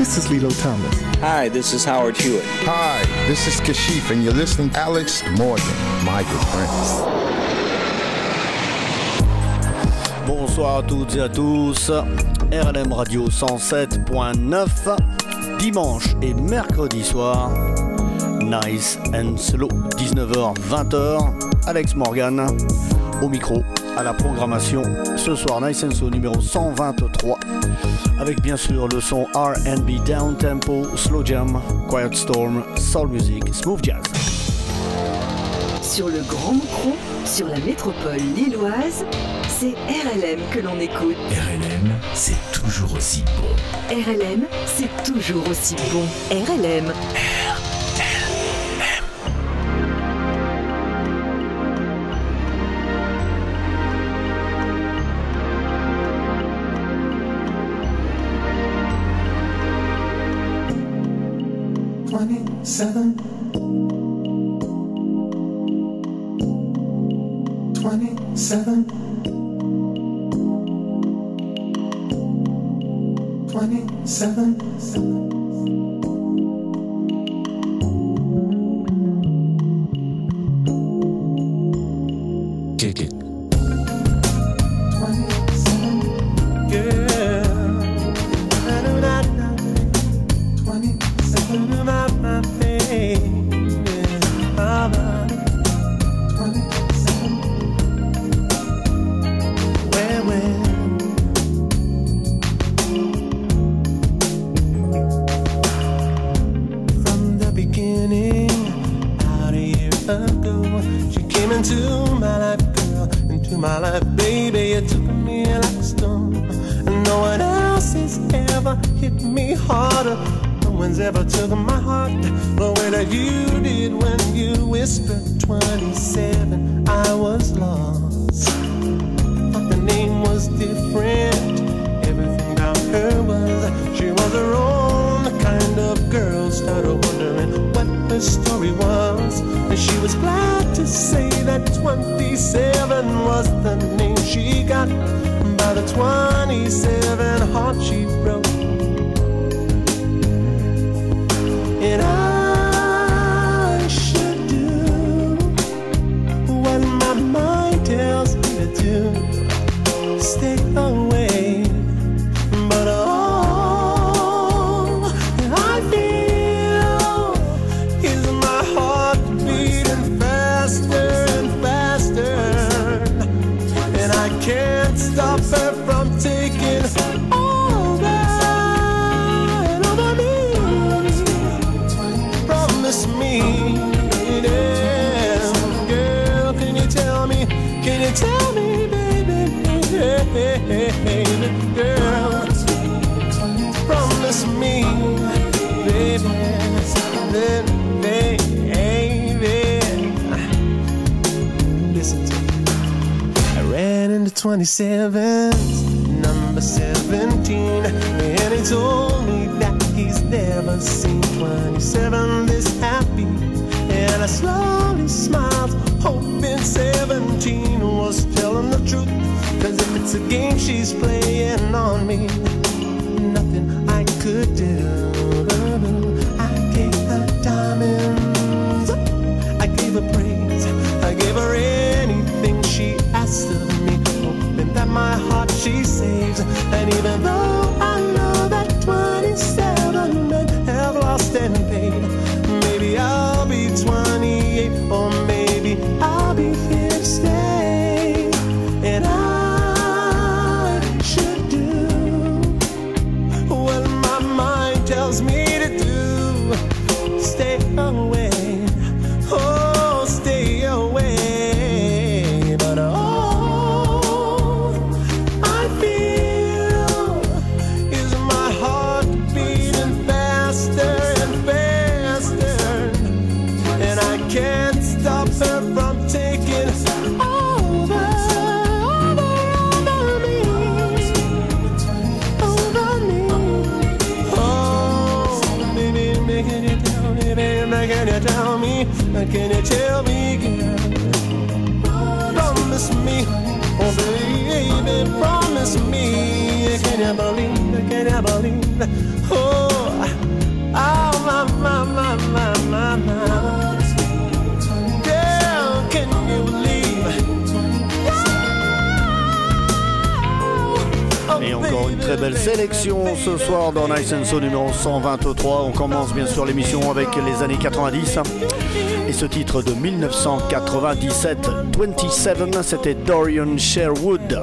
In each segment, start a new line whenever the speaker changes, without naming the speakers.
this is Lilo Thomas.
Hi, this is Howard Hewitt.
Hi, this is Kashif, and you're listening to Alex Morgan, my good friends.
Bonsoir à toutes et à tous. RLM Radio 107.9, dimanche et mercredi soir. Nice and slow, 19h, 20h. Alex Morgan au micro, à la programmation. Ce soir, Nice and Slow numéro 123. Avec bien sûr le son RB down tempo, slow jam, quiet storm, soul music, smooth jazz.
Sur le Grand Micro, sur la métropole lilloise, c'est RLM que l'on écoute.
RLM, c'est toujours aussi bon.
RLM, c'est toujours aussi bon. RLM.
seven,
twenty-seven, twenty-seven.
27, number 17, and he told me that he's never seen 27 this happy. And I slowly smiled, hoping 17 was telling the truth. Cause if it's a game she's playing on me, nothing I could do.
Belle sélection ce soir dans Nice and So numéro 123. On commence bien sûr l'émission avec les années 90. Et ce titre de 1997, 27, c'était Dorian Sherwood.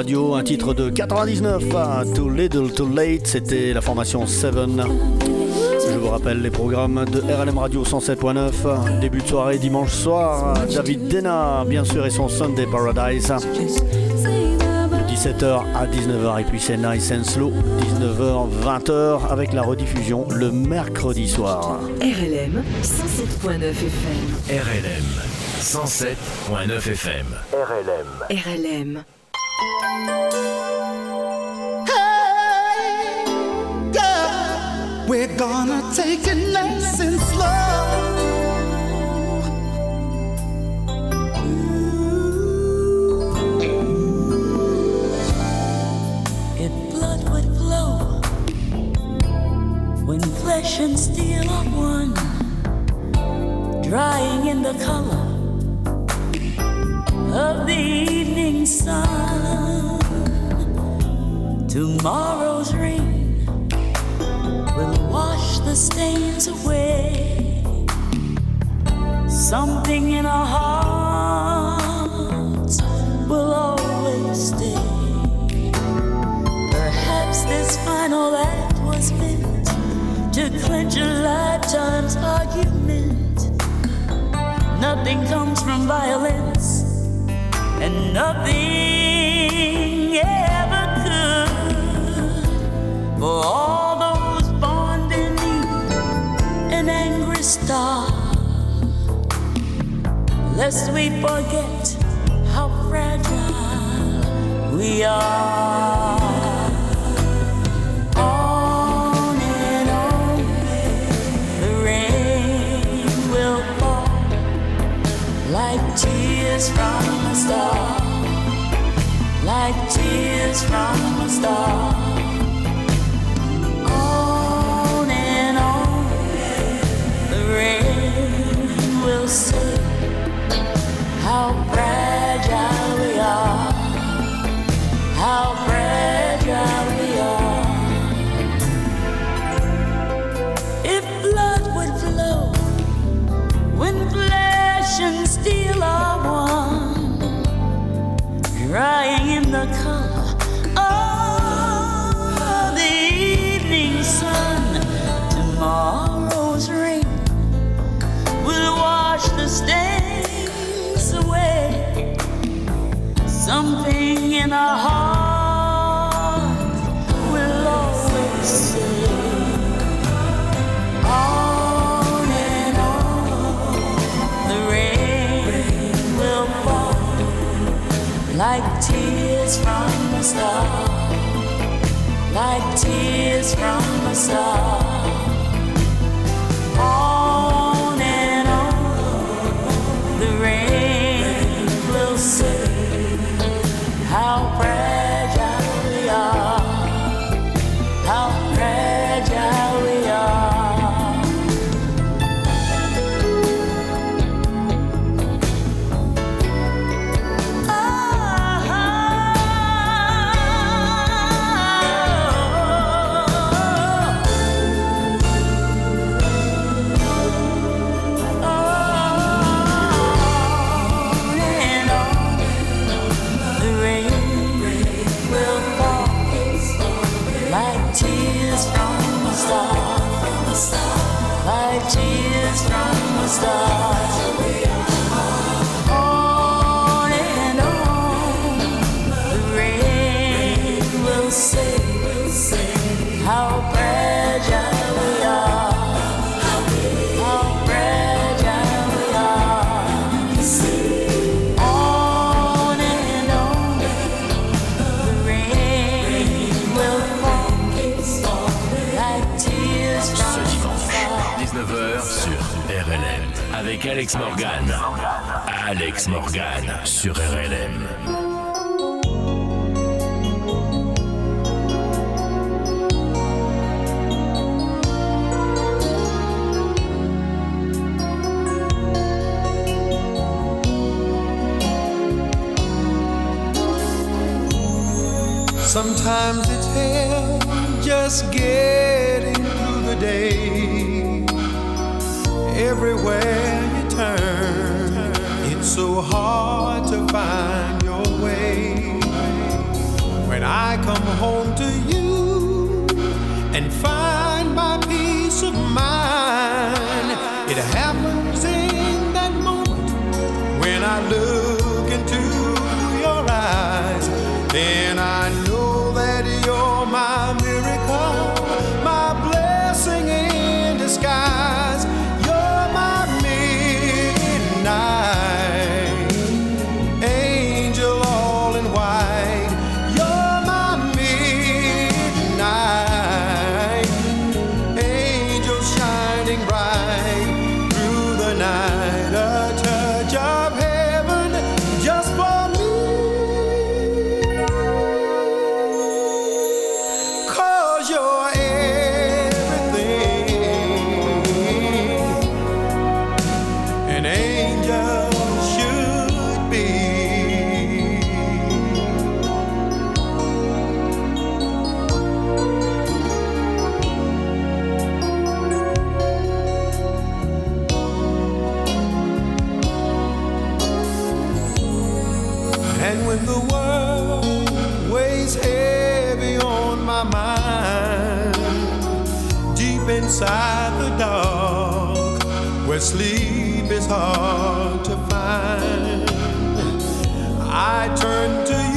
Radio, un titre de 99, hein, Too Little Too Late, c'était la formation 7. Je vous rappelle les programmes de RLM Radio 107.9, début de soirée dimanche soir, David Dena bien sûr et son Sunday Paradise. De 17h à 19h et puis c'est Nice and Slow, 19h 20h avec la rediffusion le mercredi soir.
RLM 107.9 FM.
RLM 107.9 FM.
RLM. RLM.
tears from star, like tears from a star.
Sur RLM avec Alex Morgan. Alex Morgan sur RLM.
Sometimes it's hell just getting through the day. everywhere you turn. It's so hard to find your way. When I come home to you and find my peace of mind, it happens in that moment when I look. Inside the dark, where sleep is hard to find, I turn to you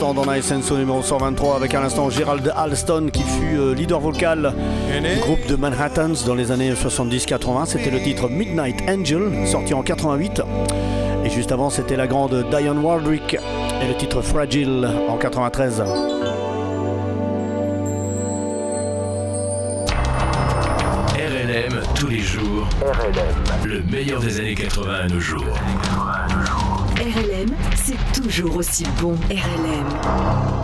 l'instant dans Nice and Soul numéro 123 avec à l'instant Gerald Alston qui fut euh, leader vocal du groupe de Manhattans dans les années 70-80. C'était le titre Midnight Angel sorti en 88. Et juste avant c'était la grande Diane Wardwick et le titre Fragile en 93.
RLM tous les jours. Le meilleur des années 80 à nos jours.
C'est toujours aussi bon. RLM.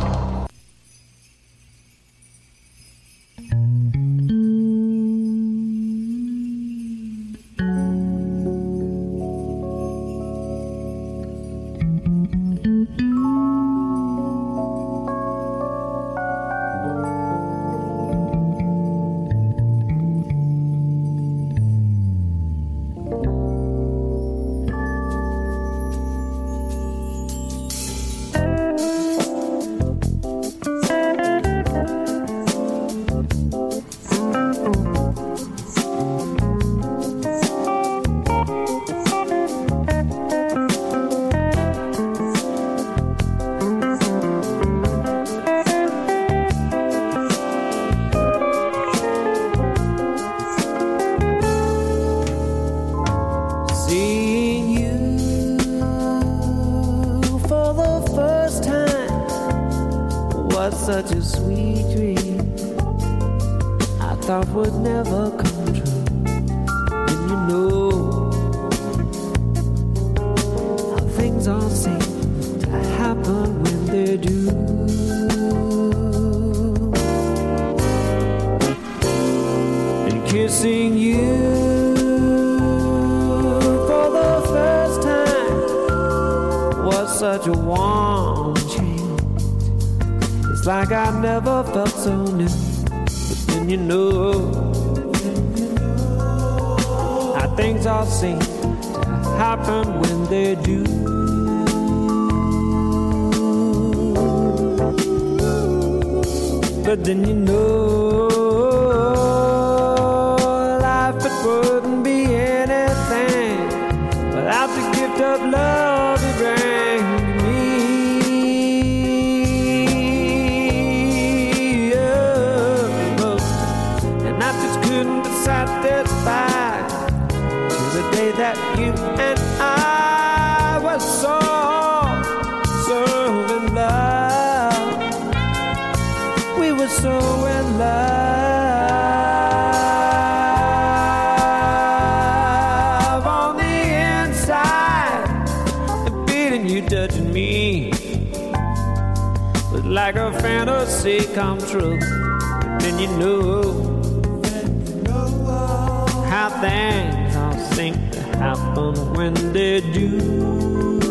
like I never felt so new. But then you know, how things all seem to happen when they do. But then you know. come true, then you know how things all seem to happen when they do.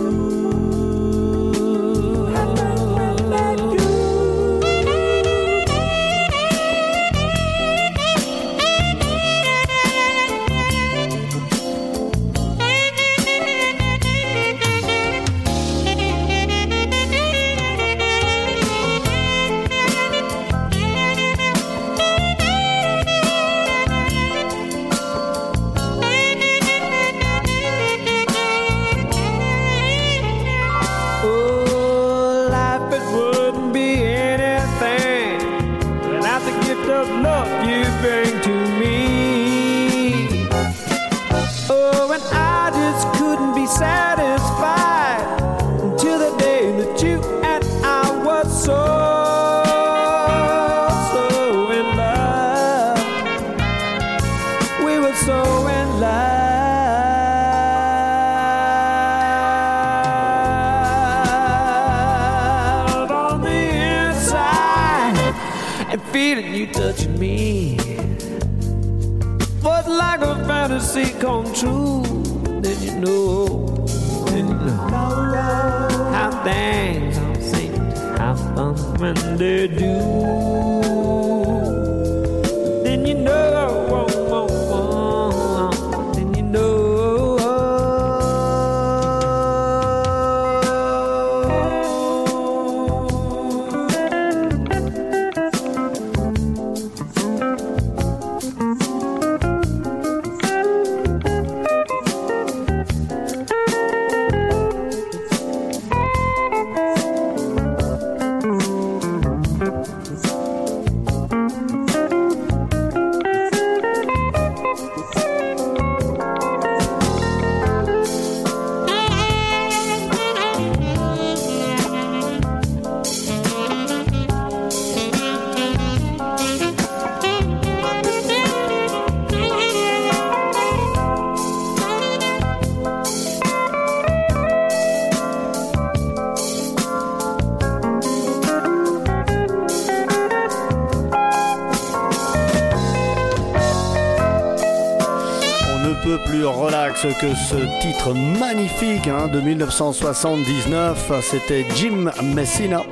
que ce titre magnifique hein, de 1979. C'était Jim Messina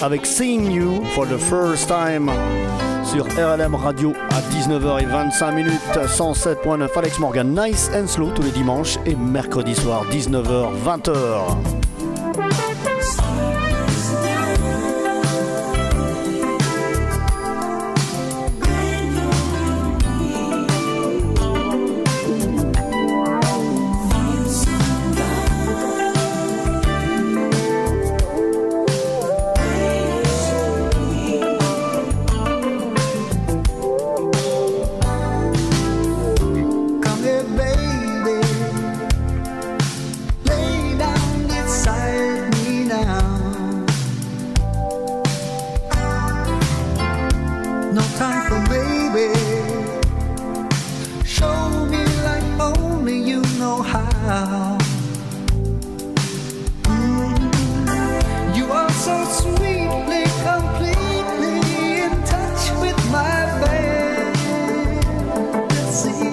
avec Seeing You for the First Time sur RLM Radio à 19h25 107.9 Alex Morgan Nice and Slow tous les dimanches et mercredi soir 19h 20h.
see.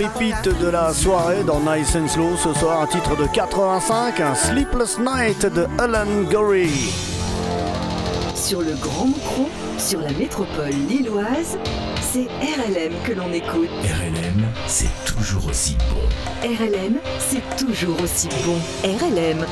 Pépite de la soirée dans Nice and Slow ce soir, un titre de 85, un Sleepless Night de Alan Gorey.
Sur le Grand Micro, sur la métropole lilloise, c'est RLM que l'on écoute.
RLM, c'est toujours aussi bon.
RLM, c'est toujours aussi bon. RLM.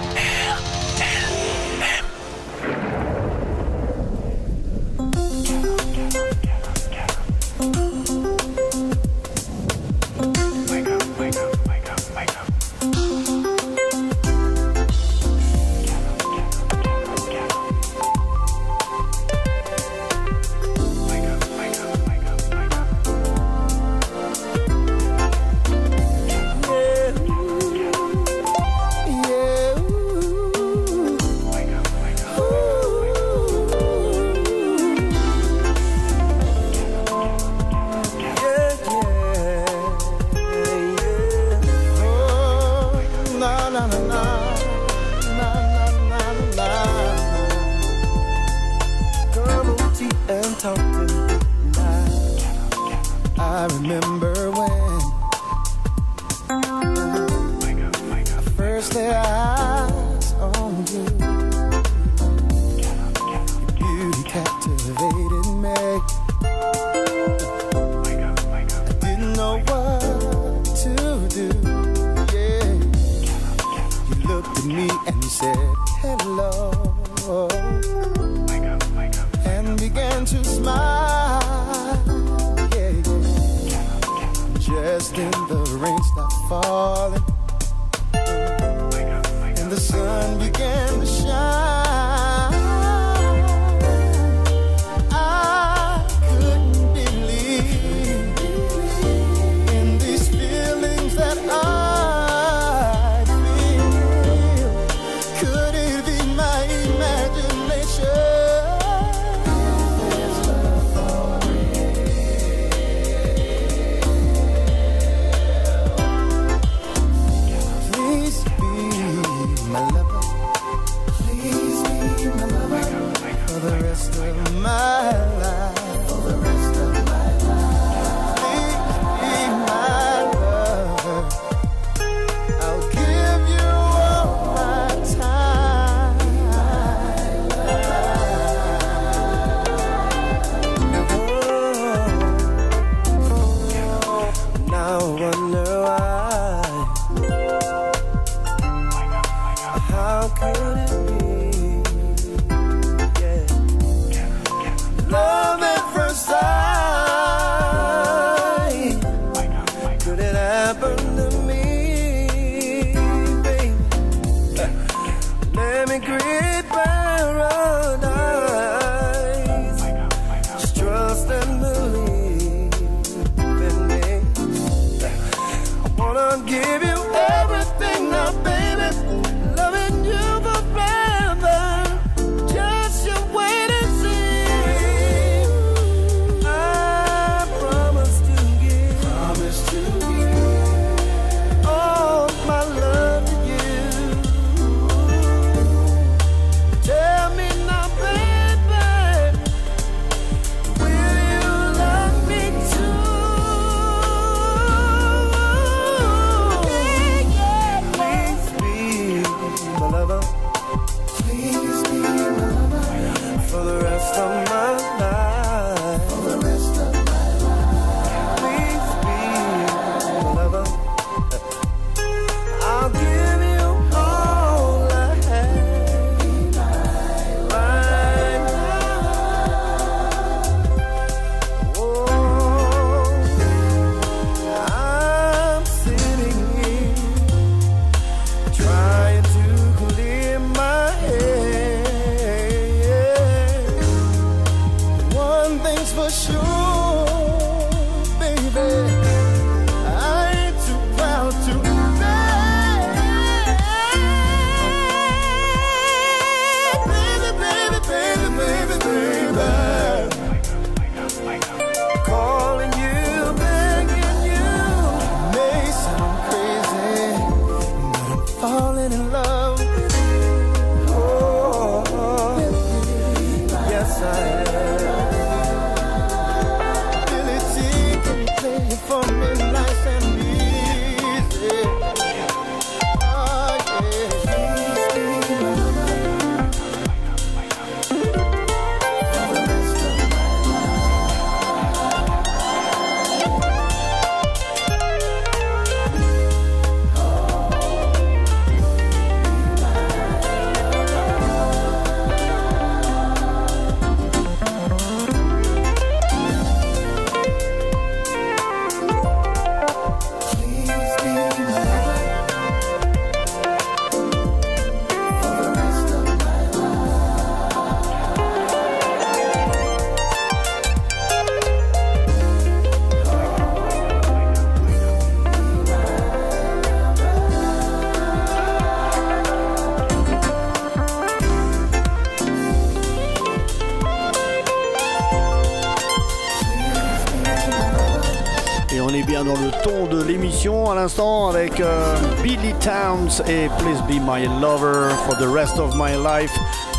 My Lover for the Rest of My Life,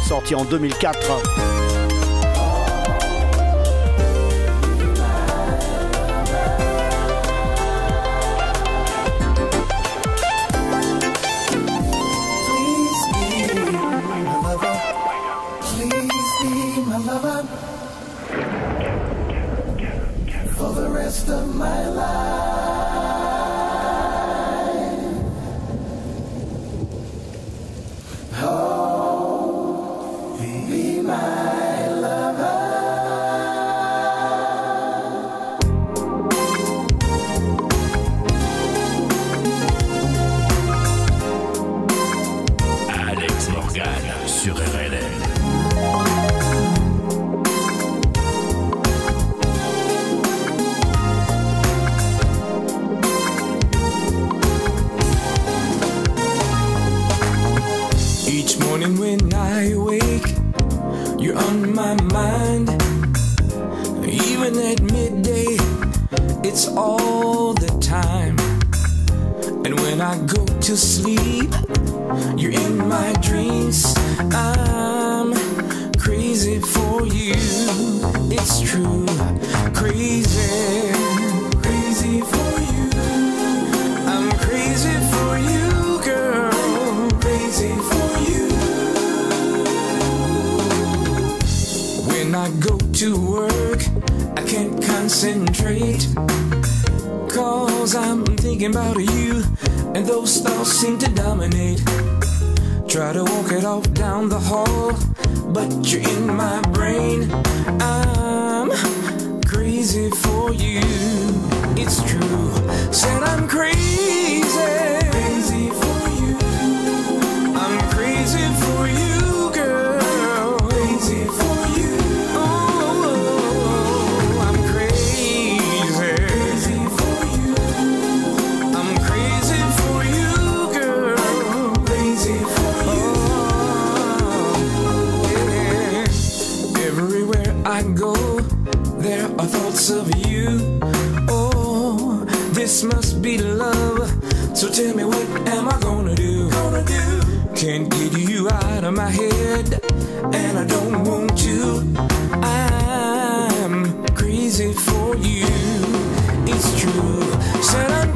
sorti en 2004.
crazy of you. Oh, this must be love. So tell me, what am I gonna do? Gonna do. Can't get you out of my head, and I don't want you. I'm crazy for you. It's true. Said I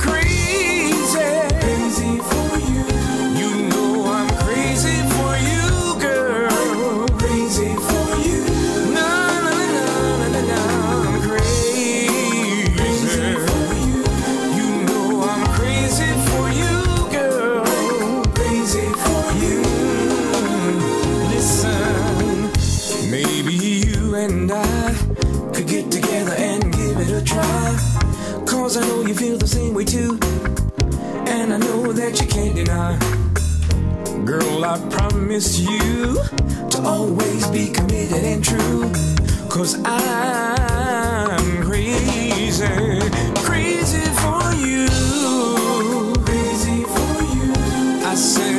that you can't deny. Girl, I promise you to always be committed and true. Cause I'm crazy, crazy for you. Crazy for you. I
say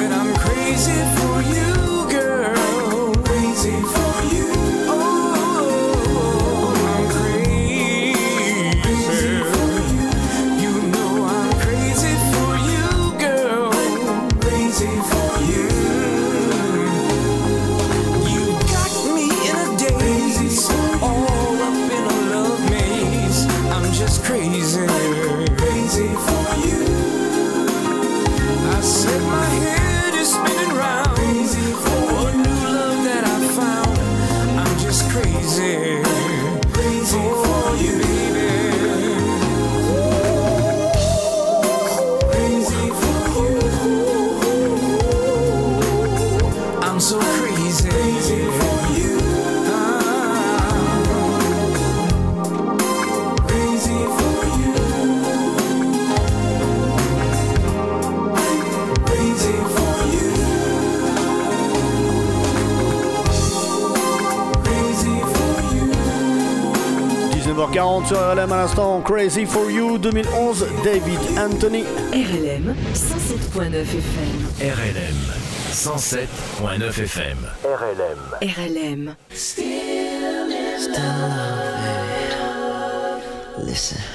sur RLM à l'instant. Crazy for You 2011, David Anthony.
RLM 107.9 FM.
RLM 107.9 FM.
RLM. RLM.
Still love.
Listen.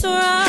So I.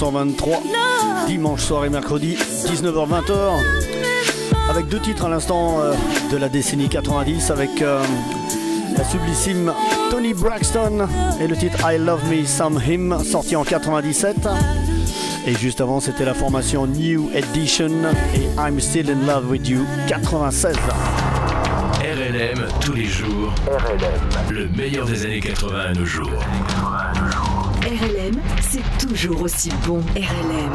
123, dimanche soir et mercredi, 19h-20h, avec deux titres à l'instant euh, de la décennie 90, avec euh, la sublissime Tony Braxton et le titre I Love Me Some Him, sorti en 97. Et juste avant, c'était la formation New Edition et I'm Still in Love with You 96.
RLM tous les jours. RLM. Le meilleur des années 80 à nos jours.
RLM, c'est toujours aussi bon. RLM.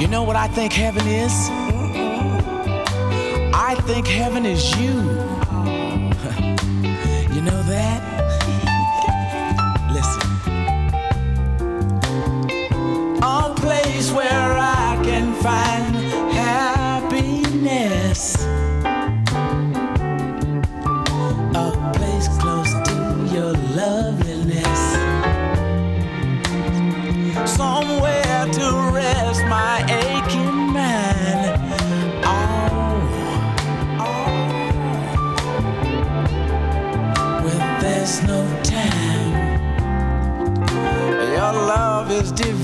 You know what I think heaven is? I think heaven is you. you know that?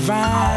吧。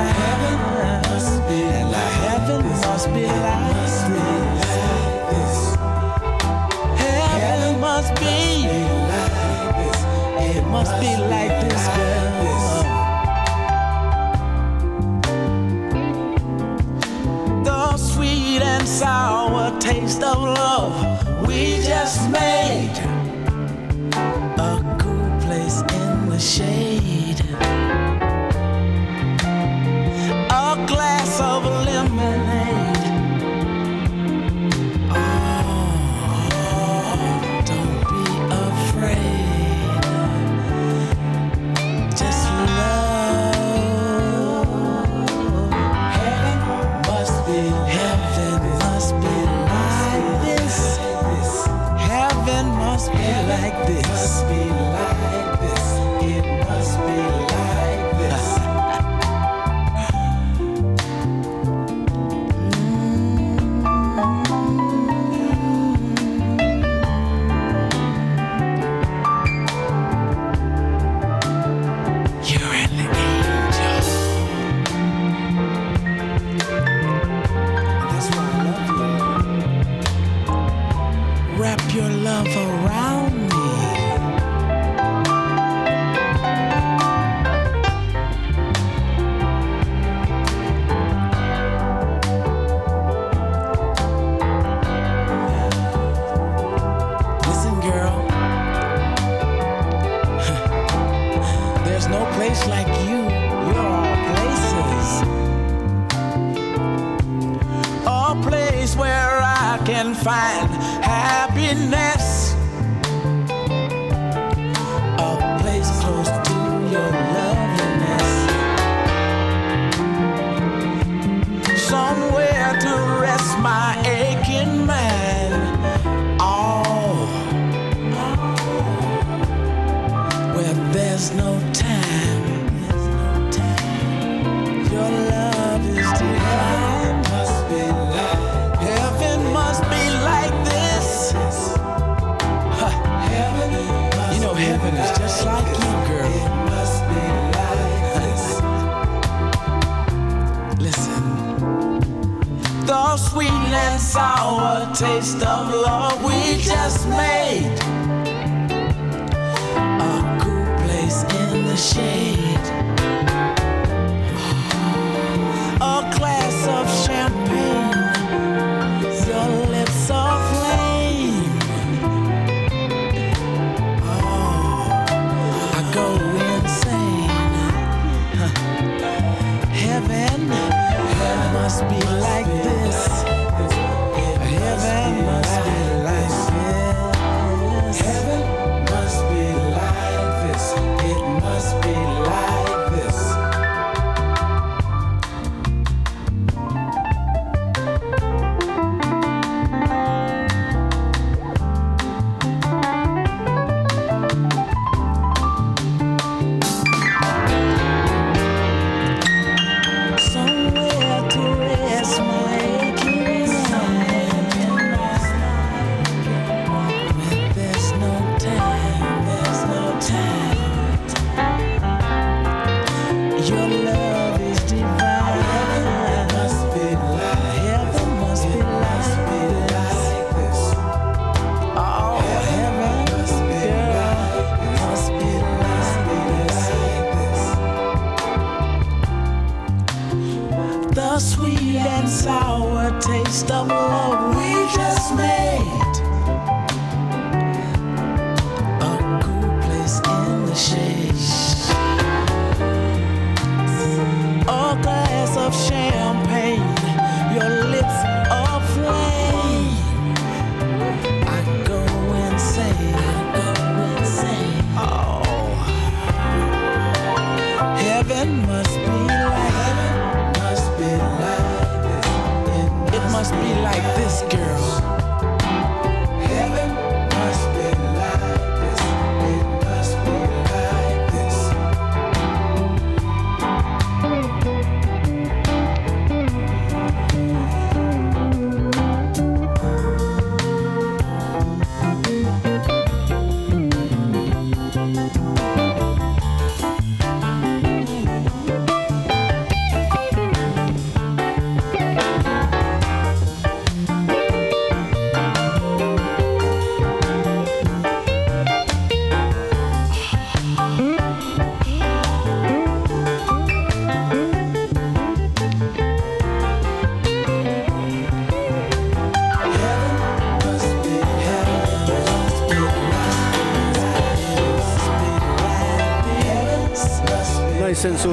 must be like this.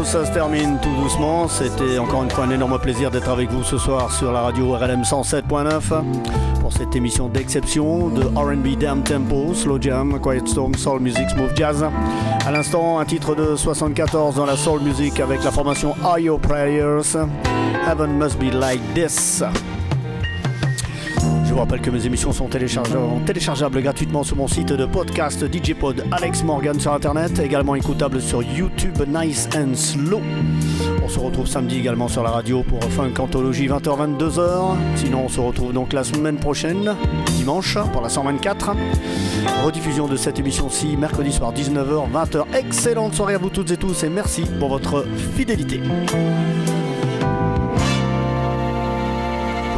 Ça se termine tout doucement. C'était encore une fois un énorme plaisir d'être avec vous ce soir sur la radio RLM 107.9 pour cette émission d'exception de RB Down Tempo, Slow Jam, Quiet Storm, Soul Music, Smooth Jazz. À l'instant, un titre de 74 dans la Soul Music avec la formation Are Your Prayers? Heaven Must Be Like This. Je vous rappelle que mes émissions sont téléchargeables, gratuitement sur mon site de podcast DJ Pod Alex Morgan sur internet, également écoutable sur YouTube Nice and Slow. On se retrouve samedi également sur la radio pour Funk Anthologie 20h-22h. Sinon, on se retrouve donc la semaine prochaine, dimanche, pour la 124. Rediffusion de cette émission-ci, mercredi soir 19h, 20h. Excellente soirée à vous toutes et tous et merci pour votre fidélité.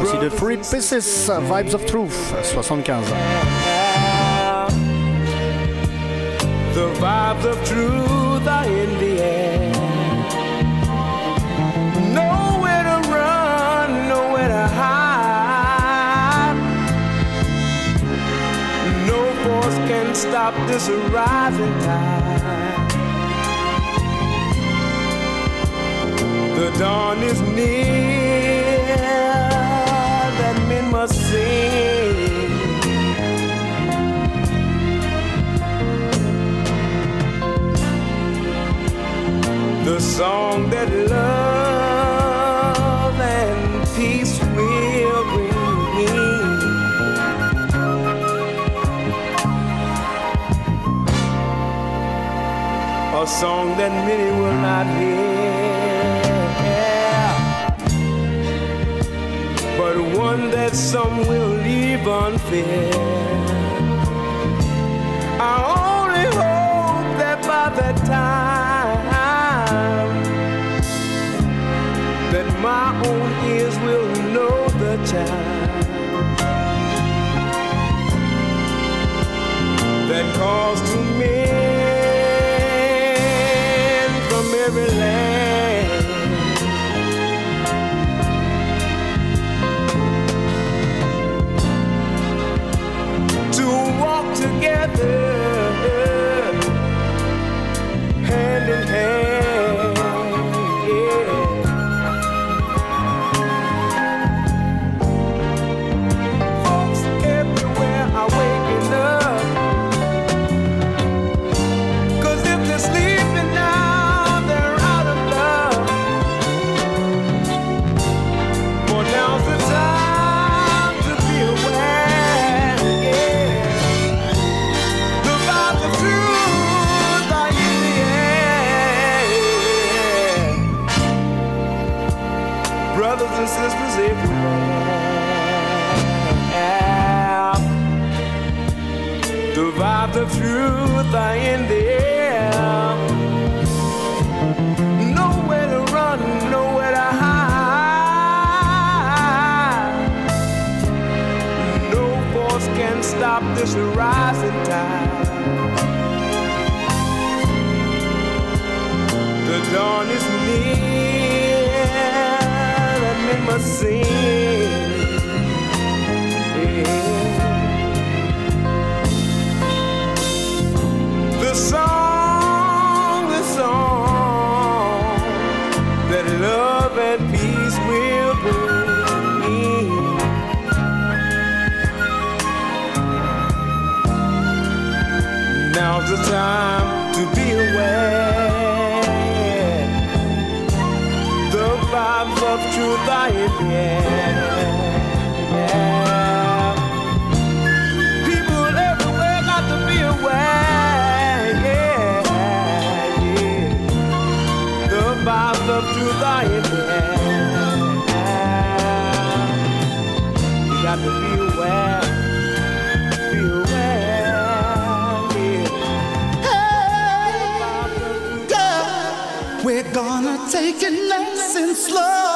Voici de Free Pieces, Vibes of Truth, 75.
The vibes of truth are in the air. Nowhere to run, nowhere to hide. No force can stop this rising tide. The dawn is near, song that love and peace will bring. A song that many will not hear, but one that some will leave unfair. That calls to men from every land. The vibes of truth are in the air. Nowhere to run, nowhere to hide. No force can stop this rising tide. The dawn is near, and men must sing. the time to be aware. The vibes of truth are in.
taking nice and slow.